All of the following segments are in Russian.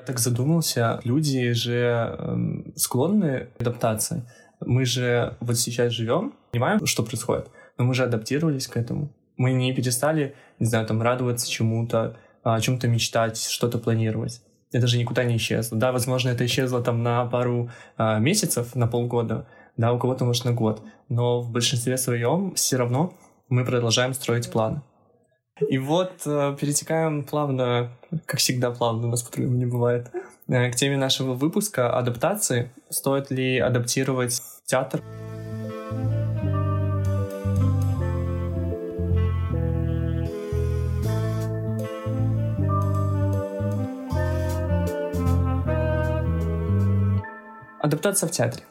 Я так задумался, люди же э, склонны к адаптации. Мы же вот сейчас живем, понимаем, что происходит, но мы же адаптировались к этому. Мы не перестали, не знаю, там радоваться чему-то, о чем-то мечтать, что-то планировать. Это же никуда не исчезло. Да, возможно, это исчезло там на пару а, месяцев, на полгода, да, у кого-то, может, на год. Но в большинстве своем все равно мы продолжаем строить планы. И вот э, перетекаем плавно, как всегда плавно, у нас по-другому не бывает, э, к теме нашего выпуска адаптации. Стоит ли адаптировать театр? Адаптация в театре.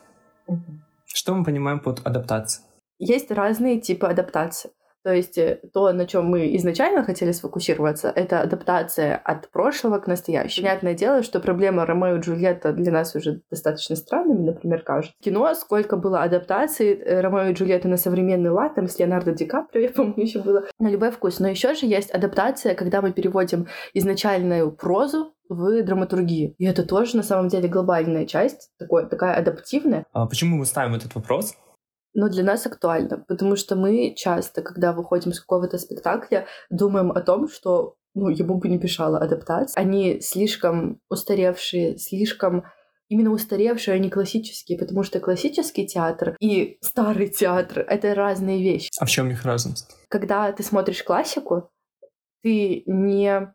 Что мы понимаем под адаптацией? Есть разные типы адаптации. То есть э, то, на чем мы изначально хотели сфокусироваться, это адаптация от прошлого к настоящему. Понятное дело, что проблема Ромео и Джульетта для нас уже достаточно странными, например, кажется. Кино, сколько было адаптаций э, Ромео и Джульетты на современный лад, там с Леонардо Ди Каприо, я помню, еще было на любой вкус. Но еще же есть адаптация, когда мы переводим изначальную прозу в драматургию. И это тоже, на самом деле, глобальная часть, такой, такая адаптивная. А почему мы ставим этот вопрос? Но для нас актуально, потому что мы часто, когда выходим с какого-то спектакля, думаем о том, что ну, ему бы не мешала адаптация. Они слишком устаревшие, слишком именно устаревшие, а не классические, потому что классический театр и старый театр — это разные вещи. А в чем их разность? Когда ты смотришь классику, ты не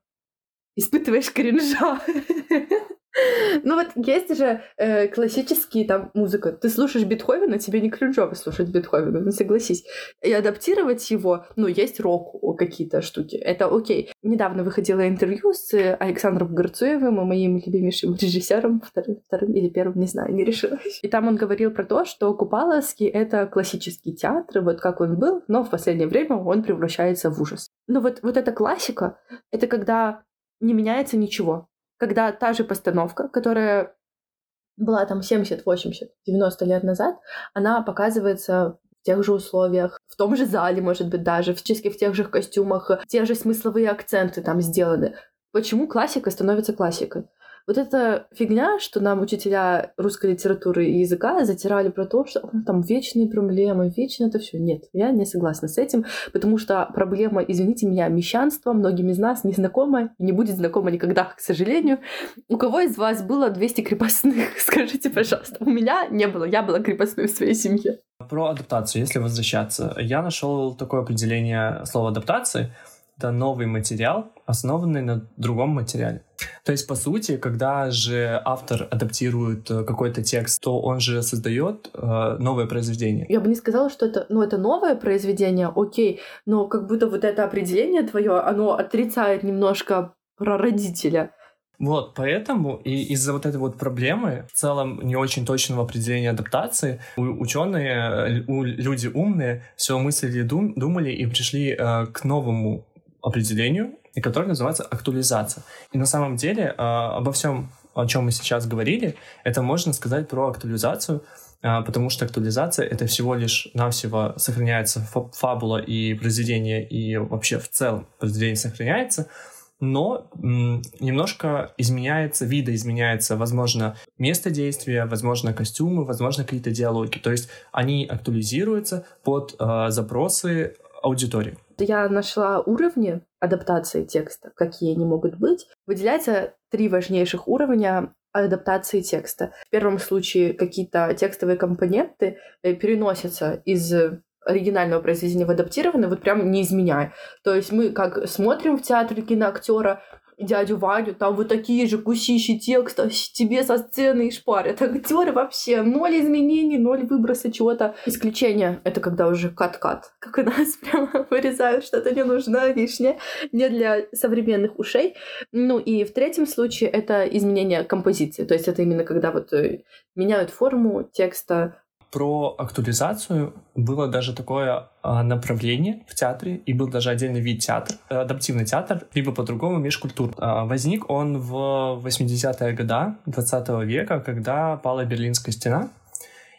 испытываешь кринжа. Ну вот есть же э, классические там музыка. Ты слушаешь Бетховена, тебе не кринжово слушать Бетховена, ну согласись. И адаптировать его, ну есть рок какие-то штуки, это окей. Недавно выходило интервью с Александром Горцуевым, моим любимейшим режиссером, вторым, вторым или первым, не знаю, не решила. И там он говорил про то, что Купаловский — это классический театр, вот как он был, но в последнее время он превращается в ужас. Но вот, вот эта классика — это когда не меняется ничего когда та же постановка, которая была там 70, 80, 90 лет назад, она показывается в тех же условиях, в том же зале, может быть, даже, физически в тех же костюмах, те же смысловые акценты там сделаны. Почему классика становится классикой? Вот эта фигня, что нам учителя русской литературы и языка затирали про то, что там вечные проблемы, вечно это все. Нет, я не согласна с этим, потому что проблема, извините меня, мещанства многим из нас не знакома и не будет знакома никогда, к сожалению. У кого из вас было 200 крепостных? Скажите, пожалуйста. У меня не было, я была крепостной в своей семье. Про адаптацию, если возвращаться. Я нашел такое определение слова адаптации — это новый материал, основанный на другом материале. То есть, по сути, когда же автор адаптирует э, какой-то текст, то он же создает э, новое произведение. Я бы не сказала, что это, ну, это новое произведение, окей, но как будто вот это определение твое, оно отрицает немножко про родителя. Вот, поэтому и из-за вот этой вот проблемы, в целом не очень точного определения адаптации, ученые, у, люди умные все мыслили, дум, думали и пришли э, к новому определению, и которое называется актуализация. И на самом деле э, обо всем, о чем мы сейчас говорили, это можно сказать про актуализацию, э, потому что актуализация — это всего лишь навсего сохраняется фабула и произведение, и вообще в целом произведение сохраняется, но немножко изменяется, видоизменяется, возможно, место действия, возможно, костюмы, возможно, какие-то диалоги. То есть они актуализируются под э, запросы аудитории. Я нашла уровни адаптации текста, какие они могут быть. Выделяется три важнейших уровня адаптации текста. В первом случае какие-то текстовые компоненты э, переносятся из оригинального произведения в адаптированное, вот прям не изменяя. То есть мы как смотрим в театре киноактера, дядю Ваню, там вот такие же кусищи текста, тебе со сцены и шпарят. Актеры вообще ноль изменений, ноль выброса чего-то. Исключение — это когда уже кат-кат, как у нас прямо вырезают что-то не нужно лишнее, не для современных ушей. Ну и в третьем случае это изменение композиции, то есть это именно когда вот э, меняют форму текста, про актуализацию было даже такое а, направление в театре, и был даже отдельный вид театра, адаптивный театр, либо по-другому межкультур. А, возник он в 80-е годы 20 века, когда пала Берлинская стена,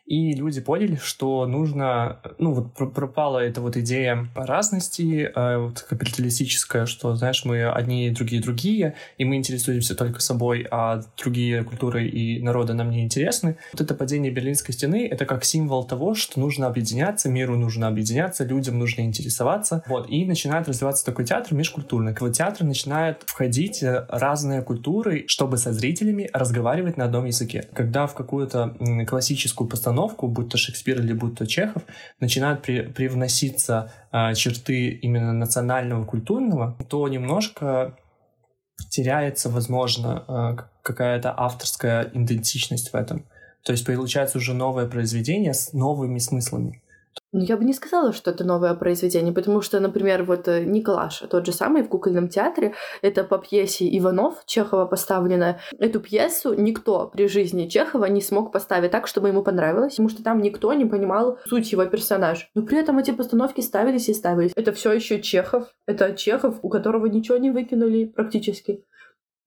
И люди поняли, что нужно, ну вот пропала эта вот идея разности, э, вот капиталистическая, что, знаешь, мы одни, другие, другие, и мы интересуемся только собой, а другие культуры и народы нам не интересны. Вот это падение Берлинской стены — это как символ того, что нужно объединяться, миру нужно объединяться, людям нужно интересоваться. Вот, и начинает развиваться такой театр межкультурный. Вот театр начинает входить э, разные культуры, чтобы со зрителями разговаривать на одном языке. Когда в какую-то классическую постановку постановку, будь то Шекспир или будь то Чехов, начинают при, привноситься э, черты именно национального, культурного, то немножко теряется, возможно, э, какая-то авторская идентичность в этом. То есть получается уже новое произведение с новыми смыслами. Ну, я бы не сказала, что это новое произведение, потому что, например, вот э, Николаша, тот же самый в кукольном театре, это по пьесе Иванов Чехова поставленная. Эту пьесу никто при жизни Чехова не смог поставить так, чтобы ему понравилось, потому что там никто не понимал суть его персонажа. Но при этом эти постановки ставились и ставились. Это все еще Чехов, это Чехов, у которого ничего не выкинули практически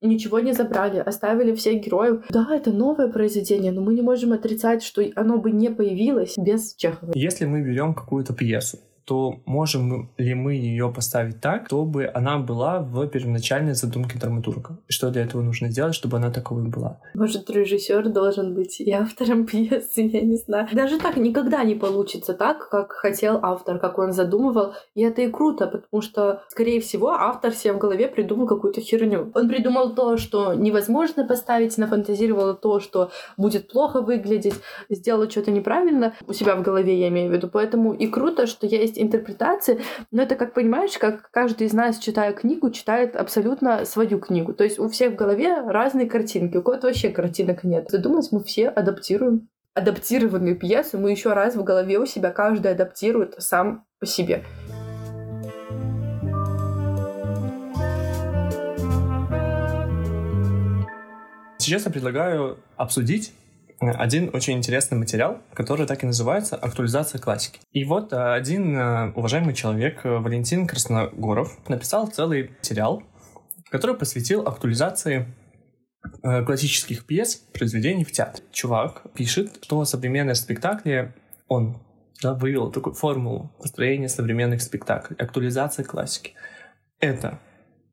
ничего не забрали, оставили всех героев. Да, это новое произведение, но мы не можем отрицать, что оно бы не появилось без Чехова. Если мы берем какую-то пьесу, то можем ли мы ее поставить так, чтобы она была в первоначальной задумке драматурга? Что для этого нужно сделать, чтобы она таковой была? Может, режиссер должен быть и автором пьесы, я не знаю. Даже так никогда не получится так, как хотел автор, как он задумывал. И это и круто, потому что, скорее всего, автор себе в голове придумал какую-то херню. Он придумал то, что невозможно поставить, нафантазировал то, что будет плохо выглядеть, сделал что-то неправильно у себя в голове, я имею в виду. Поэтому и круто, что есть есть интерпретации, но это, как понимаешь, как каждый из нас, читая книгу, читает абсолютно свою книгу. То есть у всех в голове разные картинки, у кого-то вообще картинок нет. Задумать мы все адаптируем адаптированную пьесу, мы еще раз в голове у себя каждый адаптирует сам по себе. Сейчас я предлагаю обсудить один очень интересный материал, который так и называется «Актуализация классики». И вот э, один э, уважаемый человек, э, Валентин Красногоров, написал целый материал, который посвятил актуализации классических пьес, произведений в театре. Чувак пишет, что современные спектакли, он да, вывел такую формулу построения современных спектаклей, актуализация классики. Это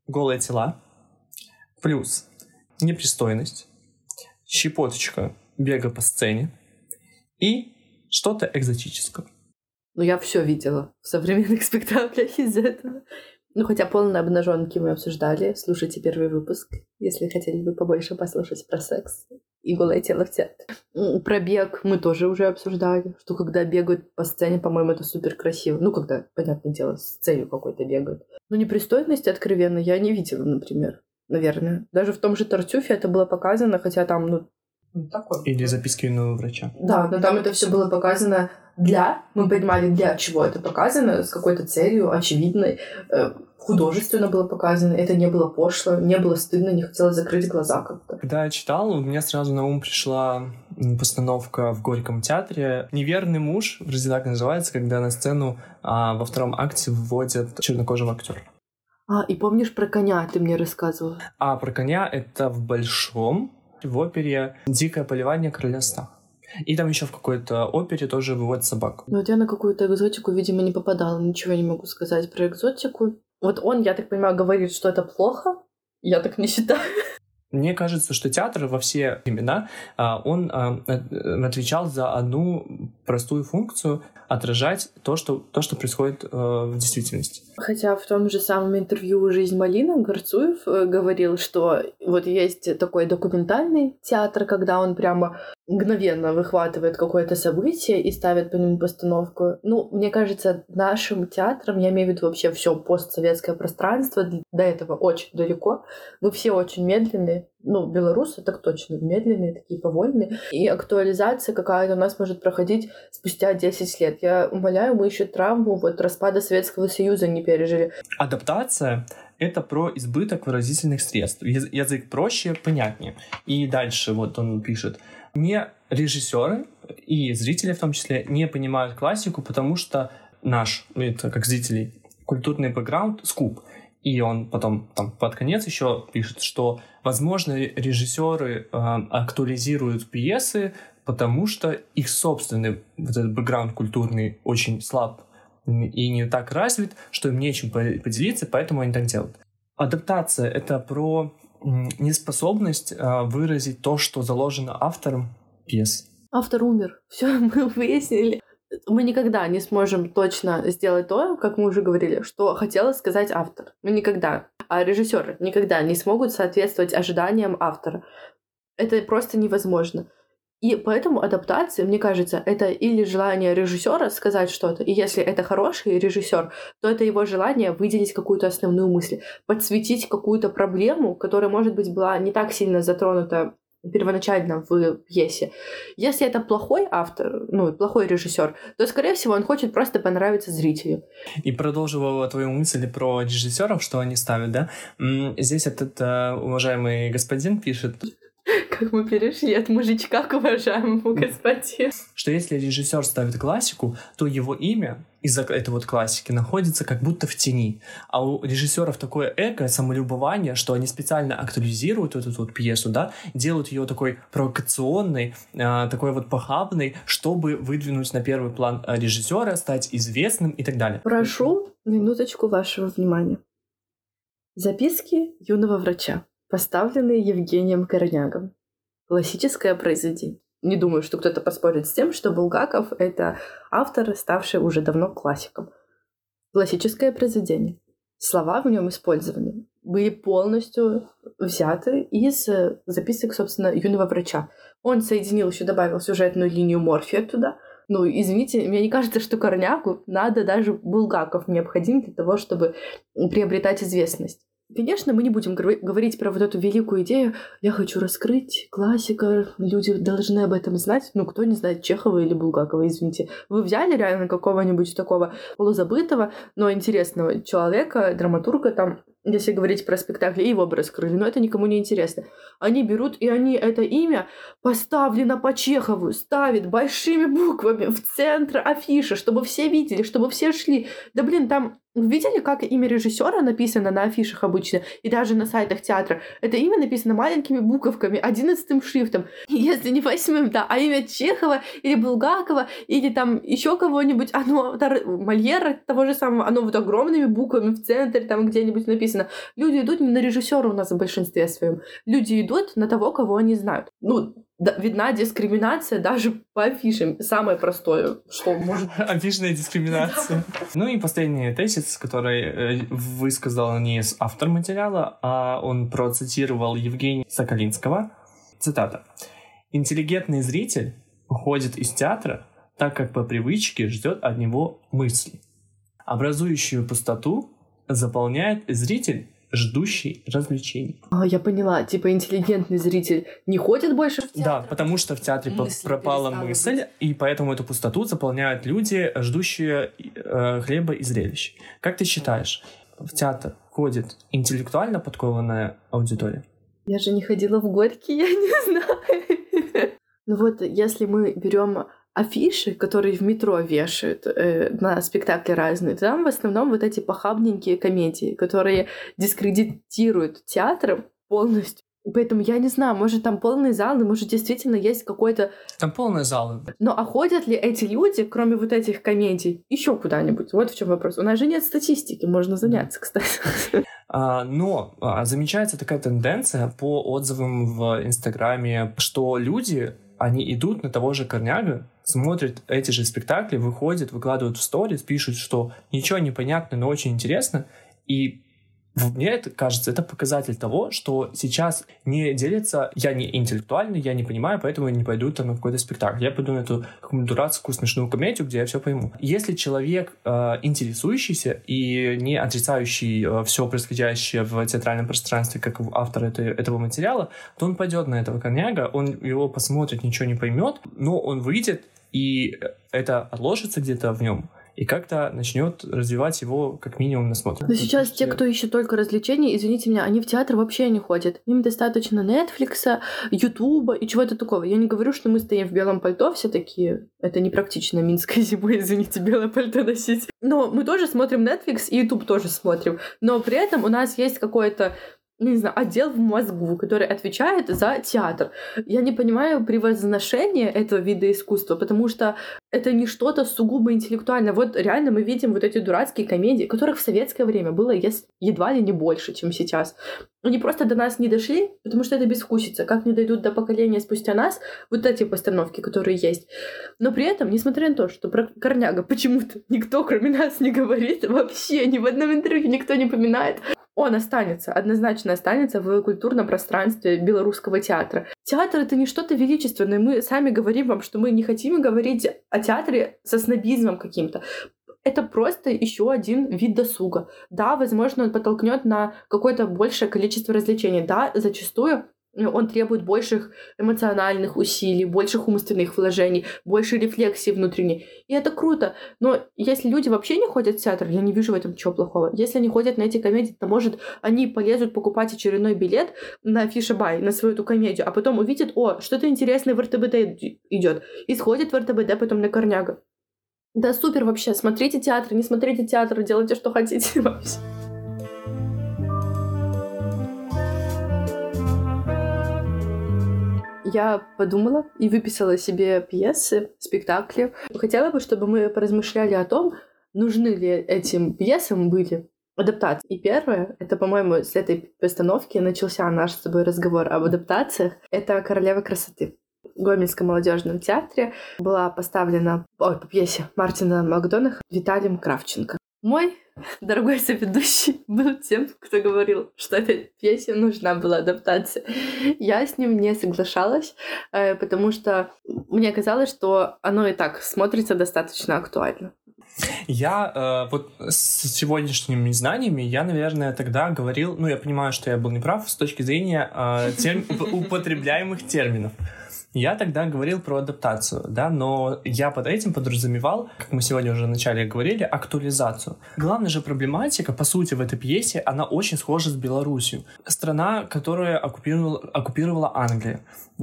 голые тела, плюс непристойность, щепоточка бега по сцене и что-то экзотическое. Ну, я все видела в современных спектаклях из этого. Ну, хотя полные обнаженки мы обсуждали. Слушайте первый выпуск, если хотели бы побольше послушать про секс и голое тело в театре. Про бег мы тоже уже обсуждали, что когда бегают по сцене, по-моему, это супер красиво. Ну, когда, понятное дело, с целью какой-то бегают. Но непристойности откровенно я не видела, например. Наверное. Даже в том же Тартюфе это было показано, хотя там, ну, ну, такой. Или записки юного врача. Да, но там это все было показано для, мы понимали, для чего это показано, с какой-то целью очевидной, э, художественно было показано, это не было пошло, не было стыдно, не хотелось закрыть глаза как-то. Когда я читал, у меня сразу на ум пришла постановка в Горьком театре «Неверный муж», вроде так называется, когда на сцену а, во втором акте вводят чернокожего актера. А, и помнишь про коня, ты мне рассказывал? А, про коня это в большом, в опере «Дикое поливание короля сна». И там еще в какой-то опере тоже выводят собак. Ну вот я на какую-то экзотику, видимо, не попадала. Ничего не могу сказать про экзотику. Вот он, я так понимаю, говорит, что это плохо. Я так не считаю. Мне кажется, что театр во все времена, а, он а, э, отвечал за одну простую функцию отражать то, что, то, что происходит э, в действительности. Хотя в том же самом интервью «Жизнь Малина» Горцуев э, говорил, что вот есть такой документальный театр, когда он прямо мгновенно выхватывает какое-то событие и ставит по нему постановку. Ну, мне кажется, нашим театром, я имею в виду вообще все постсоветское пространство, до этого очень далеко. Мы все очень медленные. Ну, белорусы так точно медленные, такие повольные. И актуализация какая-то у нас может проходить спустя 10 лет. Я умоляю, мы еще травму вот распада Советского Союза не пережили. Адаптация это про избыток выразительных средств. Язык проще, понятнее. И дальше вот он пишет не режиссеры и зрители в том числе не понимают классику, потому что наш, это как зрителей, культурный бэкграунд скуп. И он потом там под конец еще пишет, что, возможно, режиссеры э, актуализируют пьесы потому что их собственный вот этот бэкграунд культурный очень слаб и не так развит, что им нечем поделиться, поэтому они так делают. Адаптация — это про неспособность а, выразить то, что заложено автором пьес. Автор умер. Все, мы выяснили. Мы никогда не сможем точно сделать то, как мы уже говорили, что хотела сказать автор. Мы никогда. А режиссеры никогда не смогут соответствовать ожиданиям автора. Это просто невозможно. И поэтому адаптация, мне кажется, это или желание режиссера сказать что-то, и если это хороший режиссер, то это его желание выделить какую-то основную мысль, подсветить какую-то проблему, которая, может быть, была не так сильно затронута первоначально в пьесе. Если это плохой автор, ну, плохой режиссер, то, скорее всего, он хочет просто понравиться зрителю. И продолжив твою мысль про режиссеров, что они ставят, да? Здесь этот э, уважаемый господин пишет, как мы перешли от мужичка к уважаемому господину. Что если режиссер ставит классику, то его имя из-за этой вот классики находится как будто в тени. А у режиссеров такое эго, самолюбование, что они специально актуализируют эту вот пьесу, да, делают ее такой провокационной, э, такой вот похабной, чтобы выдвинуть на первый план режиссера, стать известным и так далее. Прошу минуточку вашего внимания. Записки юного врача поставленные Евгением Корнягом. Классическое произведение. Не думаю, что кто-то поспорит с тем, что Булгаков — это автор, ставший уже давно классиком. Классическое произведение. Слова в нем использованы были полностью взяты из э, записок, собственно, юного врача. Он соединил еще, добавил сюжетную линию Морфия туда. Ну, извините, мне не кажется, что Корняку надо даже Булгаков необходим для того, чтобы приобретать известность. Конечно, мы не будем говорить про вот эту великую идею «я хочу раскрыть классика, люди должны об этом знать». Ну, кто не знает Чехова или Булгакова, извините. Вы взяли реально какого-нибудь такого полузабытого, но интересного человека, драматурга там, если говорить про спектакли, его бы раскрыли, но это никому не интересно. Они берут, и они это имя поставлено по Чехову, ставят большими буквами в центр афиши, чтобы все видели, чтобы все шли. Да блин, там Видели, как имя режиссера написано на афишах обычно и даже на сайтах театра? Это имя написано маленькими буковками, одиннадцатым шрифтом. Если не восьмым, да, а имя Чехова или Булгакова или там еще кого-нибудь, оно, Мольера того же самого, оно вот огромными буквами в центре там где-нибудь написано. Люди идут не на режиссера у нас в большинстве своем. Люди идут на того, кого они знают. Ну, видна дискриминация даже по афишам. Самое простое, что может Афишная дискриминация. Ну и последний тезис, который э, высказал не автор материала, а он процитировал Евгения Соколинского. Цитата. «Интеллигентный зритель уходит из театра, так как по привычке ждет от него мысли. Образующую пустоту заполняет зритель ждущий развлечений. А, я поняла. Типа интеллигентный зритель не ходит больше в театр? Да, потому что в театре мысль пропала мысль, быть. и поэтому эту пустоту заполняют люди, ждущие э, хлеба и зрелищ. Как ты считаешь, в театр ходит интеллектуально подкованная аудитория? Я же не ходила в Горький, я не знаю. Ну вот, если мы берем афиши, которые в метро вешают э, на спектакли разные, там в основном вот эти похабненькие комедии, которые дискредитируют театр полностью. Поэтому я не знаю, может там полные залы, может действительно есть какой-то... Там полные залы. Но а ходят ли эти люди, кроме вот этих комедий, еще куда-нибудь? Вот в чем вопрос. У нас же нет статистики, можно заняться, кстати. А, но а, замечается такая тенденция по отзывам в Инстаграме, что люди они идут на того же Корняга, смотрят эти же спектакли, выходят, выкладывают в сторис, пишут, что ничего не понятно, но очень интересно, и мне это кажется, это показатель того, что сейчас не делится, я не интеллектуальный, я не понимаю, поэтому я не пойду там на какой-то спектакль. Я пойду на эту дурацкую смешную комедию, где я все пойму. Если человек э, интересующийся и не отрицающий э, все происходящее в театральном пространстве, как автор этой, этого материала, то он пойдет на этого коняга, он его посмотрит, ничего не поймет, но он выйдет, и это отложится где-то в нем, и как-то начнет развивать его как минимум на смотр. Но сейчас те, кто ищет только развлечений, извините меня, они в театр вообще не ходят. Им достаточно Netflix, Ютуба и чего-то такого. Я не говорю, что мы стоим в белом пальто все такие. Это непрактично минской зимой, извините, белое пальто носить. Но мы тоже смотрим Netflix и YouTube тоже смотрим. Но при этом у нас есть какое-то ну, не знаю, отдел в мозгу, который отвечает за театр. Я не понимаю превозношения этого вида искусства, потому что это не что-то сугубо интеллектуальное. Вот реально мы видим вот эти дурацкие комедии, которых в советское время было едва ли не больше, чем сейчас. Они просто до нас не дошли, потому что это безвкусица. Как не дойдут до поколения спустя нас вот эти постановки, которые есть. Но при этом, несмотря на то, что про Корняга почему-то никто, кроме нас, не говорит, вообще ни в одном интервью никто не поминает, он останется, однозначно останется в культурном пространстве белорусского театра. Театр — это не что-то величественное. Мы сами говорим вам, что мы не хотим говорить о театре со снобизмом каким-то. Это просто еще один вид досуга. Да, возможно, он подтолкнет на какое-то большее количество развлечений. Да, зачастую он требует больших эмоциональных усилий, больших умственных вложений, больше рефлексии внутренней. И это круто. Но если люди вообще не ходят в театр, я не вижу в этом ничего плохого. Если они ходят на эти комедии, то, может, они полезут покупать очередной билет на Фишебай, на свою эту комедию, а потом увидят, о, что-то интересное в РТБД идет, и сходят в РТБД потом на Корняга. Да супер вообще, смотрите театр, не смотрите театр, делайте, что хотите вообще. Я подумала и выписала себе пьесы, спектакли. Хотела бы, чтобы мы поразмышляли о том, нужны ли этим пьесам были адаптации. И первое, это, по-моему, с этой постановки начался наш с тобой разговор об адаптациях, это «Королева красоты». В Гомельском молодежном театре была поставлена ой, по пьесе Мартина Макдонаха Виталием Кравченко. Мой дорогой соведущий был тем, кто говорил, что этой пьесе нужна была адаптация. Я с ним не соглашалась, э, потому что мне казалось, что оно и так смотрится достаточно актуально. Я э, вот с сегодняшними знаниями, я, наверное, тогда говорил, ну, я понимаю, что я был неправ с точки зрения э, терм... употребляемых терминов. Я тогда говорил про адаптацию, да, но я под этим подразумевал, как мы сегодня уже вначале говорили, актуализацию. Главная же проблематика, по сути, в этой пьесе, она очень схожа с Белоруссией. Страна, которая оккупировала, оккупировала Англию.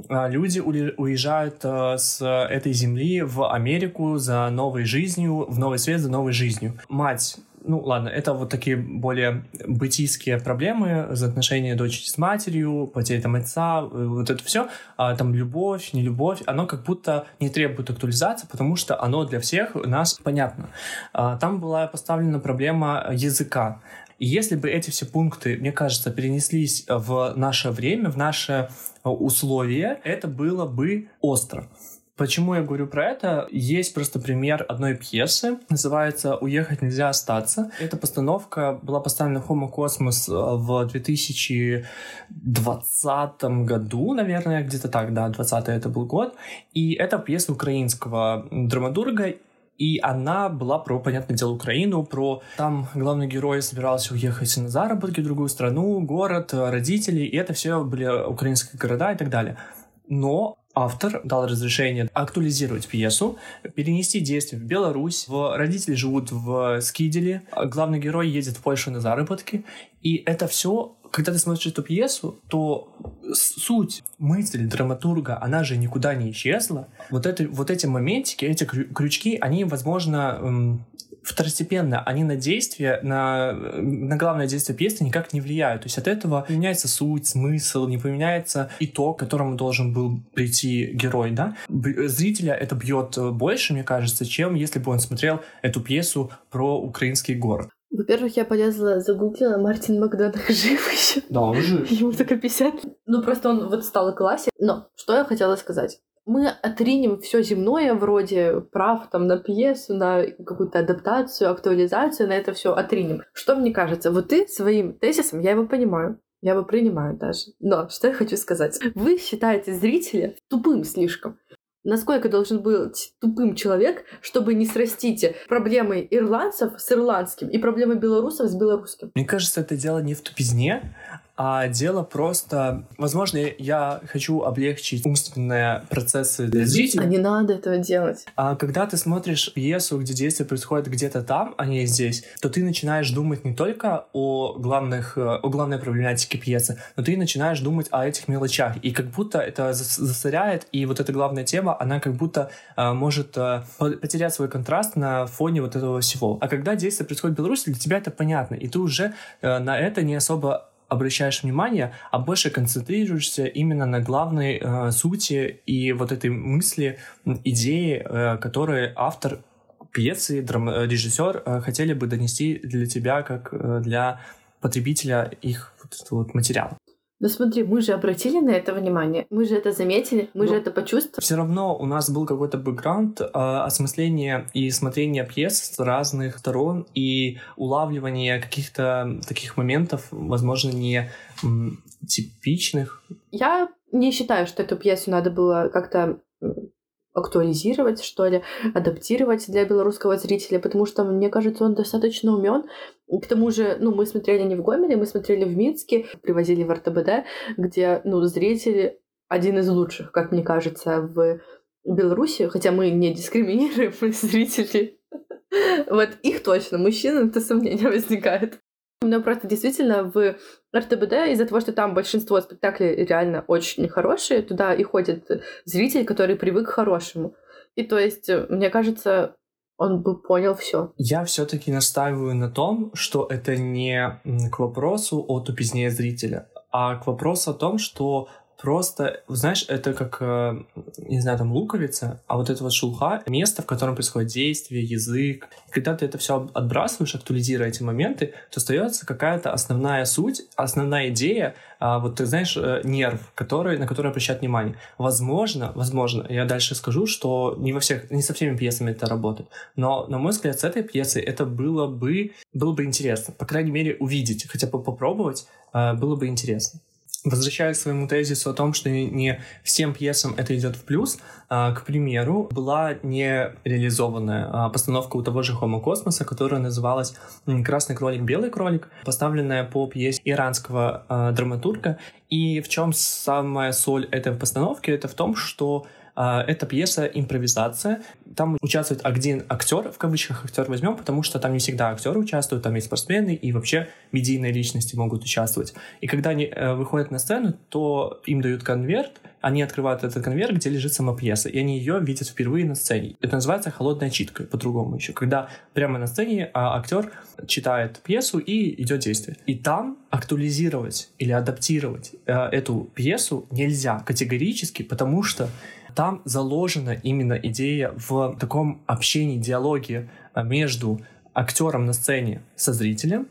А, люди уезжают э, с этой земли в Америку за новой жизнью, в новый свет за новой жизнью. Мать ну ладно, это вот такие более бытийские проблемы, взаимоотношения дочери с матерью, потеря там отца, э, вот это все, а, там любовь, не любовь, оно как будто не требует актуализации, потому что оно для всех нас понятно. А, там была поставлена проблема языка. И если бы эти все пункты, мне кажется, перенеслись в наше время, в наши условия, это было бы остро. Почему я говорю про это? Есть просто пример одной пьесы, называется «Уехать нельзя остаться». Эта постановка была поставлена в Homo Cosmos э, в 2020 году, наверное, где-то так, да, 20 это был год. И это пьеса украинского драматурга, и она была про, понятное дело, Украину, про там главный герой собирался уехать на заработки в другую страну, город, родители, и это все были украинские города и так далее. Но автор дал разрешение актуализировать пьесу, перенести действие в Беларусь. В... Родители живут в Скиделе, главный герой едет в Польшу на заработки. И это все, когда ты смотришь эту пьесу, то суть, мысль драматурга, она же никуда не исчезла. Вот, это, вот эти моментики, эти крючки, они, возможно, эм, второстепенно, они на действие, на, на главное действие пьесы никак не влияют. То есть от этого не меняется суть, смысл, не поменяется итог, к которому должен был прийти герой, да. Зрителя это бьет больше, мне кажется, чем если бы он смотрел эту пьесу про украинский город. Во-первых, я полезла, загуглила, Мартин Макдонах жив еще. Да, он жив. Ему только 50. Ну, просто он вот стал классик. Но что я хотела сказать мы отринем все земное вроде прав там на пьесу, на какую-то адаптацию, актуализацию, на это все отринем. Что мне кажется, вот ты своим тезисом, я его понимаю, я его принимаю даже. Но что я хочу сказать? Вы считаете зрителя тупым слишком. Насколько должен быть тупым человек, чтобы не срастить проблемы ирландцев с ирландским и проблемы белорусов с белорусским? Мне кажется, это дело не в тупизне, а дело просто... Возможно, я хочу облегчить умственные процессы для зрителей. А не надо этого делать. А когда ты смотришь пьесу, где действие происходит где-то там, а не здесь, то ты начинаешь думать не только о, главных, о главной проблематике пьесы, но ты начинаешь думать о этих мелочах. И как будто это засоряет, и вот эта главная тема, она как будто а, может а, потерять свой контраст на фоне вот этого всего. А когда действие происходит в Беларуси, для тебя это понятно, и ты уже а, на это не особо обращаешь внимание, а больше концентрируешься именно на главной э, сути и вот этой мысли, идеи, э, которые автор пьесы, драм, э, режиссер э, хотели бы донести для тебя как э, для потребителя их вот, вот материал. Ну смотри, мы же обратили на это внимание, мы же это заметили, мы Но же это почувствовали. Все равно у нас был какой-то бэкграунд э, осмысления и смотрения пьес с разных сторон и улавливания каких-то таких моментов, возможно, не типичных. Я не считаю, что эту пьесу надо было как-то актуализировать, что ли, адаптировать для белорусского зрителя, потому что, мне кажется, он достаточно умен. К тому же, ну, мы смотрели не в Гомеле, мы смотрели в Минске, привозили в РТБД, где, ну, зрители один из лучших, как мне кажется, в Беларуси, хотя мы не дискриминируем зрителей. Вот их точно, мужчин, это сомнение возникает. Но просто действительно в РТБД из-за того, что там большинство спектаклей реально очень хорошие, туда и ходит зритель, который привык к хорошему. И то есть, мне кажется, он бы понял все. Я все-таки настаиваю на том, что это не к вопросу о тупизне зрителя, а к вопросу о том, что просто, знаешь, это как, э, не знаю, там луковица, а вот это вот шелуха, место, в котором происходит действие, язык. Когда ты это все отбрасываешь, актуализируя эти моменты, то остается какая-то основная суть, основная идея, а вот ты знаешь, э, нерв, который, на который обращать внимание. Возможно, возможно, я дальше скажу, что не во всех, не со всеми пьесами это работает, но, на мой взгляд, с этой пьесой это было бы, было бы интересно. По крайней мере, увидеть, хотя бы попробовать, э, было бы интересно. Возвращаясь к своему тезису о том, что не всем пьесам это идет в плюс, а, к примеру, была не реализованная а, постановка у того же Хома Космоса, которая называлась «Красный кролик, белый кролик», поставленная по пьесе иранского а, драматурга. И в чем самая соль этой постановки? Это в том, что это пьеса импровизация. Там участвует один актер, в кавычках актер возьмем, потому что там не всегда актеры участвуют, там есть спортсмены и вообще медийные личности могут участвовать. И когда они э, выходят на сцену, то им дают конверт, они открывают этот конверт, где лежит сама пьеса, и они ее видят впервые на сцене. Это называется холодная читка, по-другому еще, когда прямо на сцене а, актер читает пьесу и идет действие. И там актуализировать или адаптировать э, эту пьесу нельзя категорически, потому что там заложена именно идея в таком общении, диалоге а, между актером на сцене со зрителем,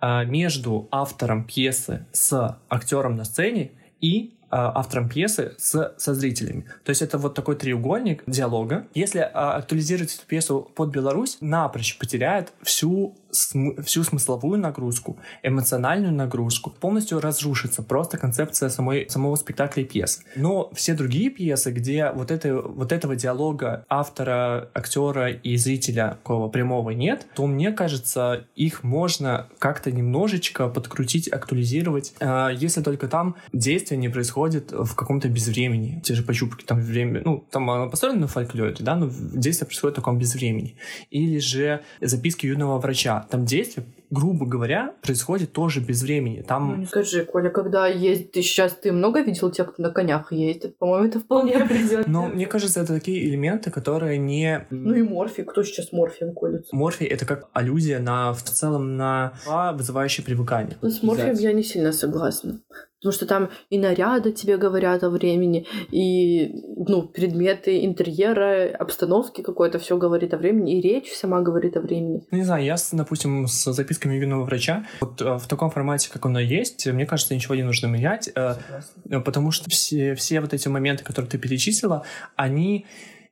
а, между автором пьесы с актером на сцене и а, автором пьесы с, со зрителями. То есть это вот такой треугольник диалога. Если актуализировать эту пьесу под Беларусь, напрочь потеряет всю см- всю смысловую нагрузку, эмоциональную нагрузку, полностью разрушится просто концепция самой, самого спектакля и пьесы. Но все другие пьесы, где вот, это, вот этого диалога автора, актера и зрителя такого прямого нет, то мне кажется, их можно как-то немножечко подкрутить, актуализировать, э, если только там действие не происходит в каком-то безвремени. Те же почупки, там время, ну, там оно построено на фольклоре, да, но действие происходит в таком безвремени. Или же записки юного врача там действие, грубо говоря, происходит тоже без времени. Там... Ну, не скажи, Коля, когда ездит, ты сейчас ты много видел тех, кто на конях ездит? По-моему, это вполне определенно. Но мне кажется, это такие элементы, которые не... Ну и морфий. Кто сейчас морфием колется? Морфий — это как аллюзия на, в целом на вызывающее привыкание. Ну, с морфием я не сильно согласна. Потому что там и наряды тебе говорят о времени, и ну, предметы интерьера, обстановки какой-то, все говорит о времени, и речь сама говорит о времени. Не знаю, я, допустим, с записками юного врача, вот э, в таком формате, как оно есть, мне кажется, ничего не нужно менять, э, Согласен. потому что все, все вот эти моменты, которые ты перечислила, они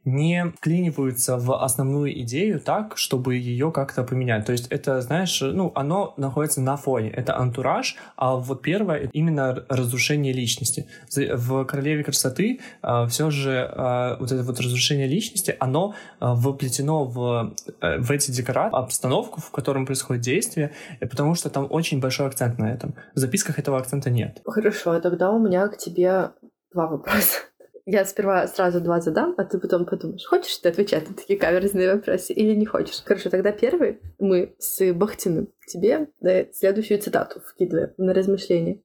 не вклиниваются в основную идею так, чтобы ее как-то поменять. То есть это, знаешь, ну, оно находится на фоне. Это антураж, а вот первое — именно разрушение личности. В «Королеве красоты» а, все же а, вот это вот разрушение личности, оно а, воплетено в, э, в эти декорации, обстановку, в котором происходит действие, потому что там очень большой акцент на этом. В записках этого акцента нет. Хорошо, тогда у меня к тебе два вопроса. Я сперва сразу два задам, а ты потом подумаешь, хочешь ты отвечать на такие каверзные вопросы или не хочешь. Хорошо, тогда первый мы с Бахтиным тебе следующую цитату вкидываем на размышление.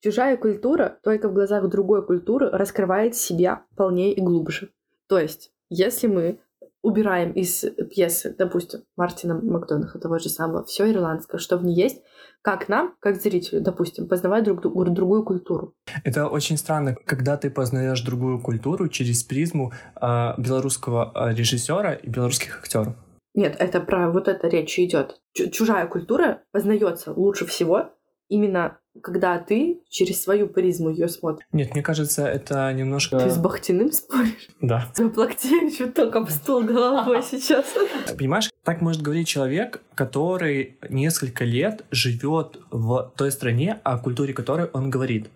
Чужая культура только в глазах другой культуры раскрывает себя полнее и глубже. То есть, если мы убираем из пьесы, допустим, Мартина Макдонаха, того же самого, все ирландское, что в ней есть, как нам, как зрителю, допустим, познавать друг другую культуру. Это очень странно, когда ты познаешь другую культуру через призму э, белорусского а, режиссера и белорусских актеров. Нет, это про вот это речь идет. Чужая культура познается лучше всего именно когда ты через свою призму ее смотришь. Нет, мне кажется, это немножко... Ты с Бахтиным споришь? Да. Заплактевичу только об стол головой сейчас. Понимаешь, так может говорить человек, который несколько лет живет в той стране, о культуре которой он говорит.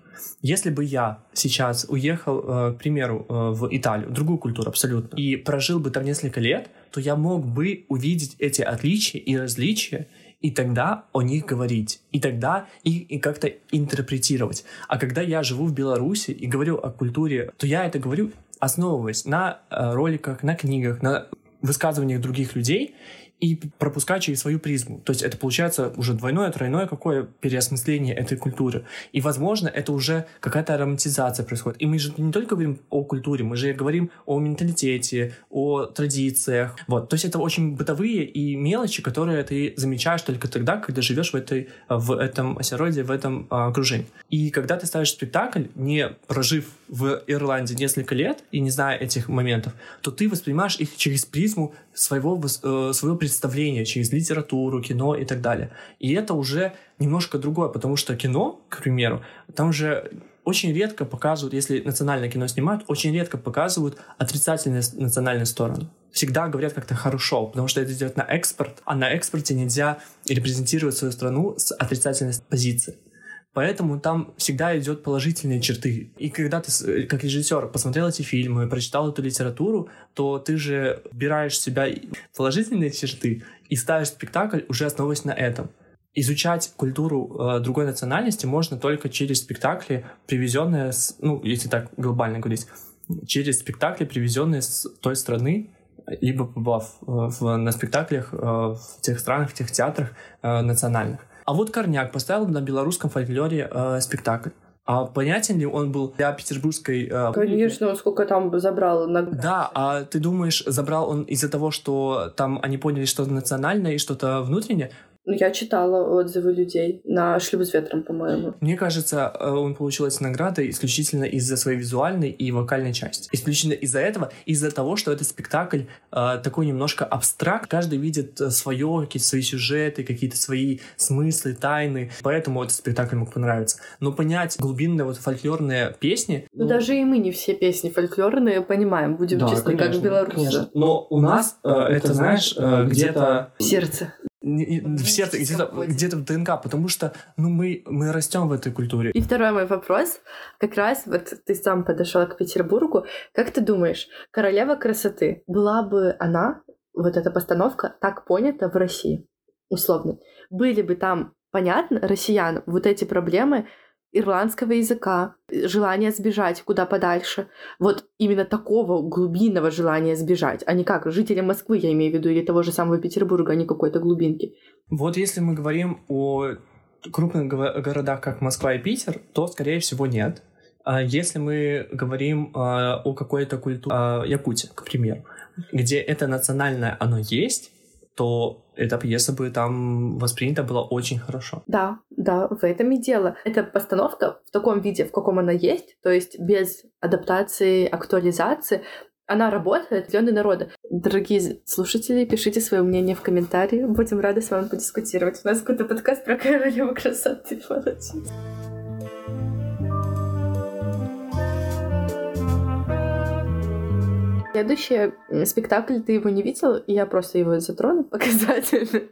Если бы я сейчас уехал, э, к примеру, э, в Италию, другую культуру абсолютно, и прожил бы там несколько лет, то я мог бы увидеть эти отличия и различия и тогда о них говорить, и тогда их и как-то интерпретировать. А когда я живу в Беларуси и говорю о культуре, то я это говорю основываясь на э, роликах, на книгах, на высказываниях других людей и пропускать через свою призму. То есть это получается уже двойное, тройное какое переосмысление этой культуры. И, возможно, это уже какая-то романтизация происходит. И мы же не только говорим о культуре, мы же говорим о менталитете, о традициях. Вот. То есть это очень бытовые и мелочи, которые ты замечаешь только тогда, когда живешь в, этой, в этом осероде, в этом а, окружении. И когда ты ставишь спектакль, не прожив в Ирландии несколько лет и не зная этих моментов, то ты воспринимаешь их через призму своего, э, своего представления, через литературу, кино и так далее. И это уже немножко другое, потому что кино, к примеру, там же очень редко показывают, если национальное кино снимают, очень редко показывают отрицательную национальную сторону. Всегда говорят как-то хорошо, потому что это идет на экспорт, а на экспорте нельзя репрезентировать свою страну с отрицательной позиции. Поэтому там всегда идет положительные черты. И когда ты, э, как режиссер, посмотрел эти фильмы, прочитал эту литературу, то ты же убираешь в себя положительные черты и ставишь спектакль уже основываясь на этом. Изучать культуру э, другой национальности можно только через спектакли, привезенные, с, ну, если так глобально говорить, через спектакли, привезенные с той страны, либо побывав э, в, на спектаклях э, в тех странах, в тех театрах э, национальных. А вот Корняк поставил на белорусском фольклоре э, спектакль. А понятен ли он был для петербургской... Э, Конечно, сколько там забрал наград. Да, а ты думаешь, забрал он из-за того, что там они поняли что-то национальное и что-то внутреннее? Ну, я читала отзывы людей на «Шлюб с ветром», по-моему. Мне кажется, э, он получил эти награды исключительно из-за своей визуальной и вокальной части. Исключительно из-за этого, из-за того, что это спектакль э, такой немножко абстракт. Каждый видит э, свое, какие-то свои сюжеты, какие-то свои смыслы, тайны. Поэтому этот спектакль мог понравиться. Но понять глубинные вот фольклорные песни... Ну, ну даже и мы не все песни фольклорные понимаем, будем да, честны, конечно, как белорусы. Конечно. Но у нас э, это, знаешь, э, где-то... Сердце в сердце, где-то, где-то в ДНК, потому что ну, мы, мы растем в этой культуре. И второй мой вопрос, как раз вот ты сам подошел к Петербургу, как ты думаешь, королева красоты, была бы она, вот эта постановка, так понята в России, условно? Были бы там понятно россиянам вот эти проблемы, ирландского языка, желание сбежать куда подальше. Вот именно такого глубинного желания сбежать, а не как жители Москвы, я имею в виду, или того же самого Петербурга, а не какой-то глубинки. Вот если мы говорим о крупных городах, как Москва и Питер, то, скорее всего, нет. А если мы говорим а, о какой-то культуре а, Якутии, к примеру, где это национальное оно есть, то эта пьеса бы там воспринята была очень хорошо. Да, да, в этом и дело. Эта постановка в таком виде, в каком она есть, то есть без адаптации, актуализации, она работает для народа. Дорогие слушатели, пишите свое мнение в комментарии. Будем рады с вами подискутировать. У нас какой-то подкаст про королеву красоты. Молодец. Следующий спектакль, ты его не видел, я просто его затрону показательно.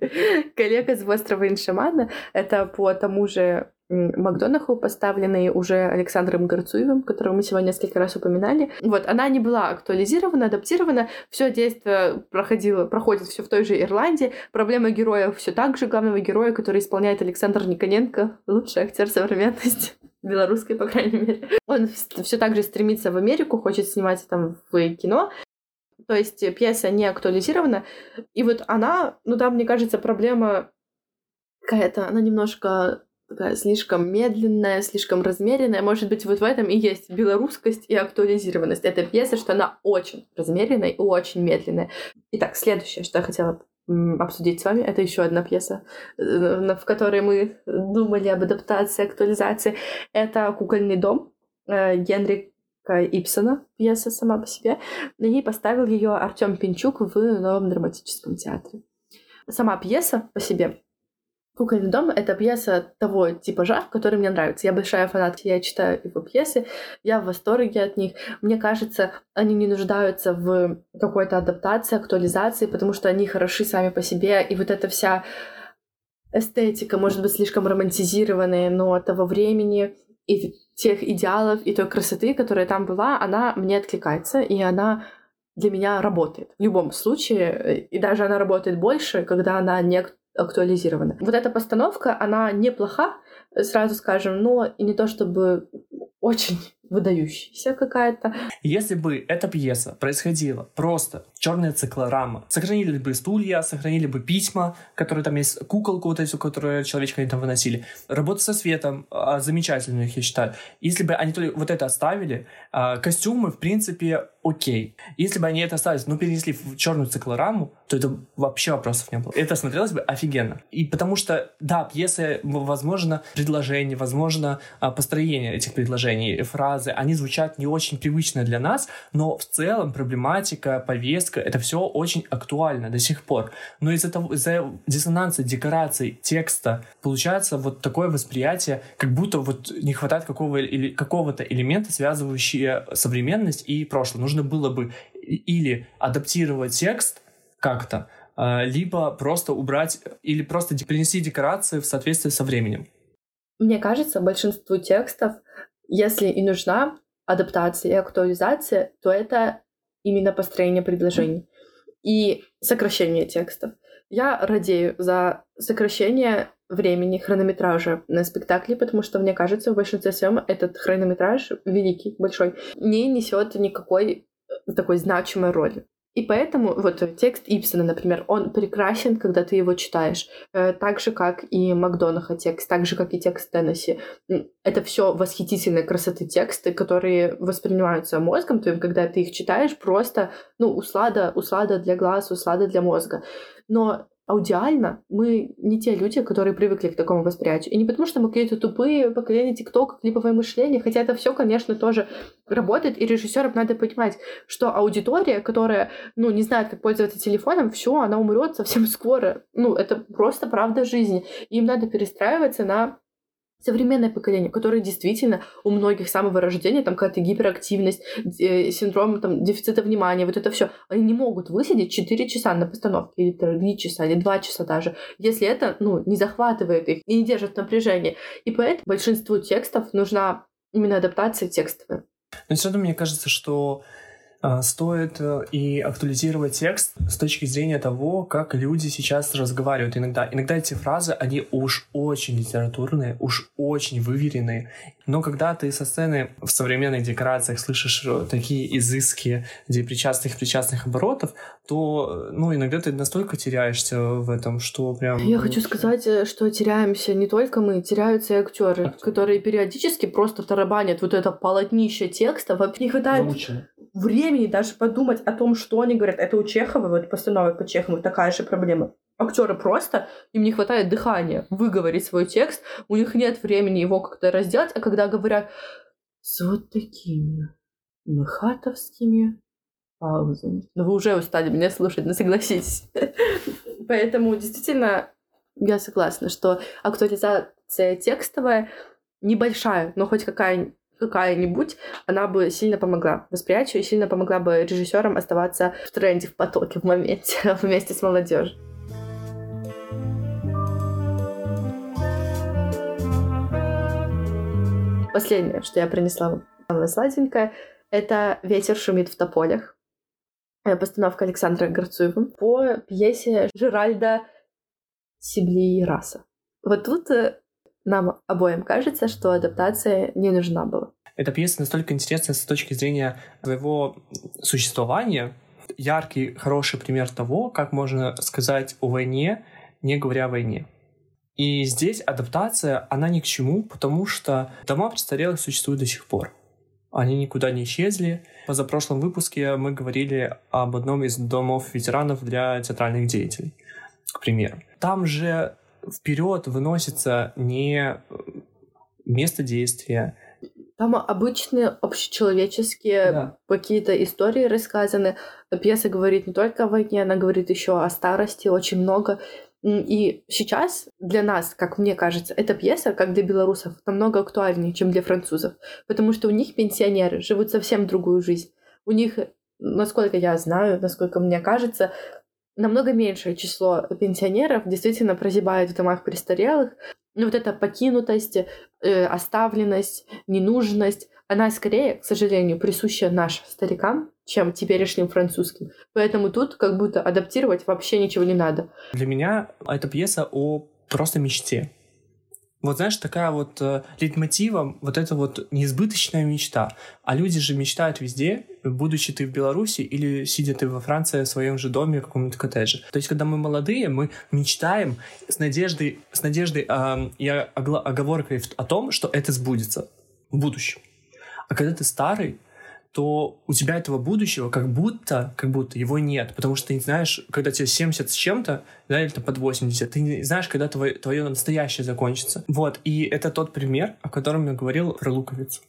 Коллега с острова Иншамана. Это по тому же Макдонаху, поставленный уже Александром Горцуевым, которого мы сегодня несколько раз упоминали. Вот, она не была актуализирована, адаптирована, все действие проходило, проходит все в той же Ирландии. Проблема героя все так же, главного героя, который исполняет Александр Никоненко, лучший актер современности белорусской, по крайней мере. Он все так же стремится в Америку, хочет снимать там в кино. То есть пьеса не актуализирована. И вот она, ну там, мне кажется, проблема какая-то, она немножко такая слишком медленная, слишком размеренная. Может быть, вот в этом и есть белорусскость и актуализированность этой пьесы, что она очень размеренная и очень медленная. Итак, следующее, что я хотела обсудить с вами. Это еще одна пьеса, э, в которой мы думали об адаптации, актуализации. Это «Кукольный дом» э, Генрика Ипсона, пьеса сама по себе. И поставил ее Артем Пинчук в Новом драматическом театре. Сама пьеса по себе Кукольный дом — это пьеса того типажа, который мне нравится. Я большая фанатка, я читаю его пьесы, я в восторге от них. Мне кажется, они не нуждаются в какой-то адаптации, актуализации, потому что они хороши сами по себе, и вот эта вся эстетика, может быть, слишком романтизированная, но того времени и тех идеалов, и той красоты, которая там была, она мне откликается, и она для меня работает. В любом случае, и даже она работает больше, когда она не актуализирована. Вот эта постановка, она неплоха, сразу скажем, но и не то чтобы очень выдающаяся какая-то. Если бы эта пьеса происходила просто черная циклорама, сохранили бы стулья, сохранили бы письма, которые там есть, куколку вот эту, которую человечка они там выносили, работа со светом, а, замечательных, я считаю. Если бы они только вот это оставили, а, костюмы, в принципе, окей. Если бы они это оставили, но перенесли в черную циклораму, то это вообще вопросов не было. Это смотрелось бы офигенно. И потому что, да, пьеса, возможно, предложение, возможно, а, построение этих предложений, фразы, они звучат не очень привычно для нас, но в целом проблематика, повестка, это все очень актуально до сих пор. Но из-за того, из-за диссонанса декораций, текста, получается вот такое восприятие, как будто вот не хватает какого, или, какого-то элемента, связывающего современность и прошлое. Нужно было бы или адаптировать текст как-то, а, либо просто убрать или просто принести декорации в соответствии со временем. Мне кажется, большинству текстов, если и нужна адаптация и актуализация, то это именно построение предложений и сокращение текстов. Я радею за сокращение времени, хронометража на спектакле, потому что, мне кажется, в большинстве своем этот хронометраж великий, большой, не несет никакой э, такой значимой роли. И поэтому вот текст Ипсона, например, он прекрасен, когда ты его читаешь. Э, так же, как и Макдонаха текст, так же, как и текст Теннесси. Это все восхитительные красоты тексты, которые воспринимаются мозгом твоим, когда ты их читаешь, просто, ну, услада, услада для глаз, услада для мозга. Но аудиально мы не те люди, которые привыкли к такому восприятию. И не потому, что мы какие-то тупые поколения ТикТока, клиповое мышление, хотя это все, конечно, тоже работает, и режиссерам надо понимать, что аудитория, которая, ну, не знает, как пользоваться телефоном, все, она умрет совсем скоро. Ну, это просто правда жизни. Им надо перестраиваться на современное поколение, которое действительно у многих с самого рождения, там какая-то гиперактивность, э, синдром там, дефицита внимания, вот это все, они не могут высидеть 4 часа на постановке, или 3 часа, или 2 часа даже, если это ну, не захватывает их и не держит напряжение. И поэтому большинству текстов нужна именно адаптация текстовая. Но все равно мне кажется, что стоит э, и актуализировать текст с точки зрения того, как люди сейчас разговаривают иногда. Иногда эти фразы, они уж очень литературные, уж очень выверенные. Но когда ты со сцены в современных декорациях слышишь э, такие изыски, где причастных причастных оборотов, то, ну, иногда ты настолько теряешься в этом, что прям... Я хочу сказать, э, что теряемся не только мы, теряются и актеры, Актер. которые периодически просто тарабанят вот это полотнище текста, вообще не хватает Заучено времени даже подумать о том, что они говорят. Это у Чехова, вот постановок по Чехову такая же проблема. Актеры просто, им не хватает дыхания выговорить свой текст, у них нет времени его как-то разделать, а когда говорят с вот такими мхатовскими паузами. Ну, вы уже устали меня слушать, ну согласитесь. Поэтому действительно я согласна, что актуализация текстовая небольшая, но хоть какая какая-нибудь, она бы сильно помогла восприятию и сильно помогла бы режиссерам оставаться в тренде, в потоке, в моменте вместе с молодежью. Последнее, что я принесла вам, самое сладенькое, это «Ветер шумит в тополях». Э, постановка Александра Горцуева по пьесе Жеральда Сиблиераса. Вот тут э, нам обоим кажется, что адаптация не нужна была. Эта пьеса настолько интересна с точки зрения своего существования. Яркий, хороший пример того, как можно сказать о войне, не говоря о войне. И здесь адаптация, она ни к чему, потому что дома престарелых существуют до сих пор. Они никуда не исчезли. В позапрошлом выпуске мы говорили об одном из домов ветеранов для театральных деятелей, к примеру. Там же вперед выносится не место действия, там обычные общечеловеческие да. какие-то истории рассказаны. Пьеса говорит не только о войне, она говорит еще о старости, очень много. И сейчас для нас, как мне кажется, эта пьеса, как для белорусов, намного актуальнее, чем для французов, потому что у них пенсионеры живут совсем другую жизнь. У них, насколько я знаю, насколько мне кажется, намного меньшее число пенсионеров действительно прозябает в домах престарелых, ну, вот эта покинутость, э, оставленность, ненужность, она скорее, к сожалению, присуща нашим старикам, чем теперешним французским. Поэтому тут как будто адаптировать вообще ничего не надо. Для меня эта пьеса о просто мечте. Вот знаешь, такая вот э, лейтмотивом вот эта вот неизбыточная мечта. А люди же мечтают везде, будучи ты в Беларуси или сидя ты во Франции в своем же доме, в каком-нибудь коттедже. То есть, когда мы молодые, мы мечтаем с надеждой, с надеждой э, и оговоркой о том, что это сбудется в будущем. А когда ты старый, то у тебя этого будущего как будто, как будто его нет, потому что ты не знаешь, когда тебе 70 с чем-то, да, или там под 80, ты не знаешь, когда твое, твое настоящее закончится. Вот, и это тот пример, о котором я говорил про луковицу.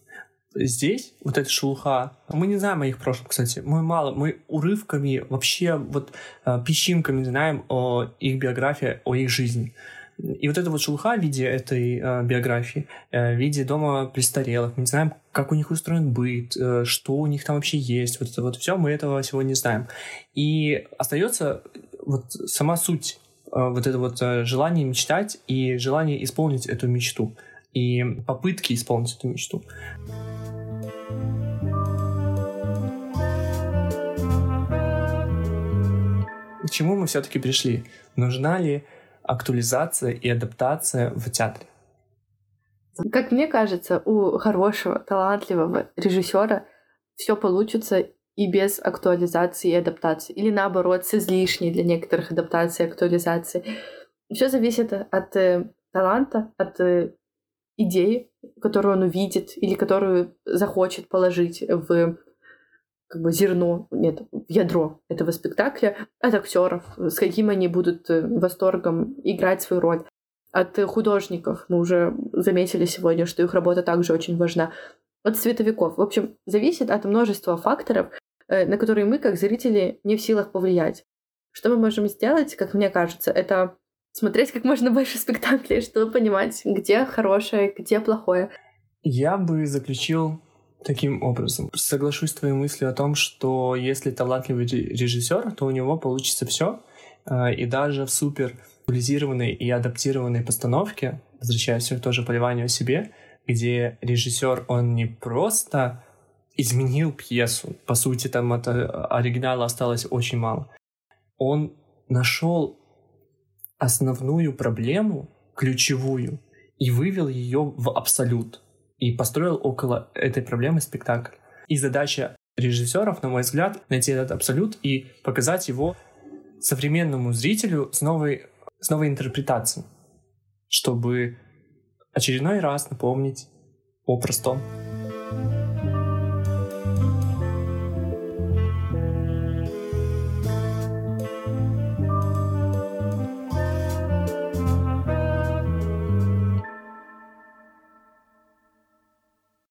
Здесь вот эта шелуха, мы не знаем о их прошлом, кстати, мы мало, мы урывками, вообще вот э, песчинками знаем о их биографии, о их жизни. И вот эта вот шелуха в виде этой э, биографии, э, в виде дома престарелых, мы не знаем, как у них устроен быт, э, что у них там вообще есть, вот это вот все, мы этого всего не знаем. И остается вот сама суть э, вот это вот э, желание мечтать и желание исполнить эту мечту и попытки исполнить эту мечту. К чему мы все-таки пришли? Нужна ли актуализация и адаптация в театре? Как мне кажется, у хорошего, талантливого режиссера все получится и без актуализации и адаптации. Или наоборот, с излишней для некоторых адаптации и актуализации. Все зависит от э, таланта, от э, идеи, которую он увидит или которую захочет положить в как бы зерно, нет, ядро этого спектакля от актеров, с каким они будут э, восторгом играть свою роль. От художников мы уже заметили сегодня, что их работа также очень важна. От световиков. В общем, зависит от множества факторов, э, на которые мы, как зрители, не в силах повлиять. Что мы можем сделать, как мне кажется, это смотреть как можно больше спектаклей, чтобы понимать, где хорошее, где плохое. Я бы заключил таким образом. Соглашусь с твоей мыслью о том, что если талантливый режиссер, то у него получится все, а, и даже в супер популяризированной и адаптированной постановке, возвращаясь все тоже поливанию о себе, где режиссер, он не просто изменил пьесу, по сути, там от оригинала осталось очень мало. Он нашел основную проблему, ключевую, и вывел ее в абсолют и построил около этой проблемы спектакль. И задача режиссеров, на мой взгляд, найти этот абсолют и показать его современному зрителю с новой, с новой интерпретацией, чтобы очередной раз напомнить о простом.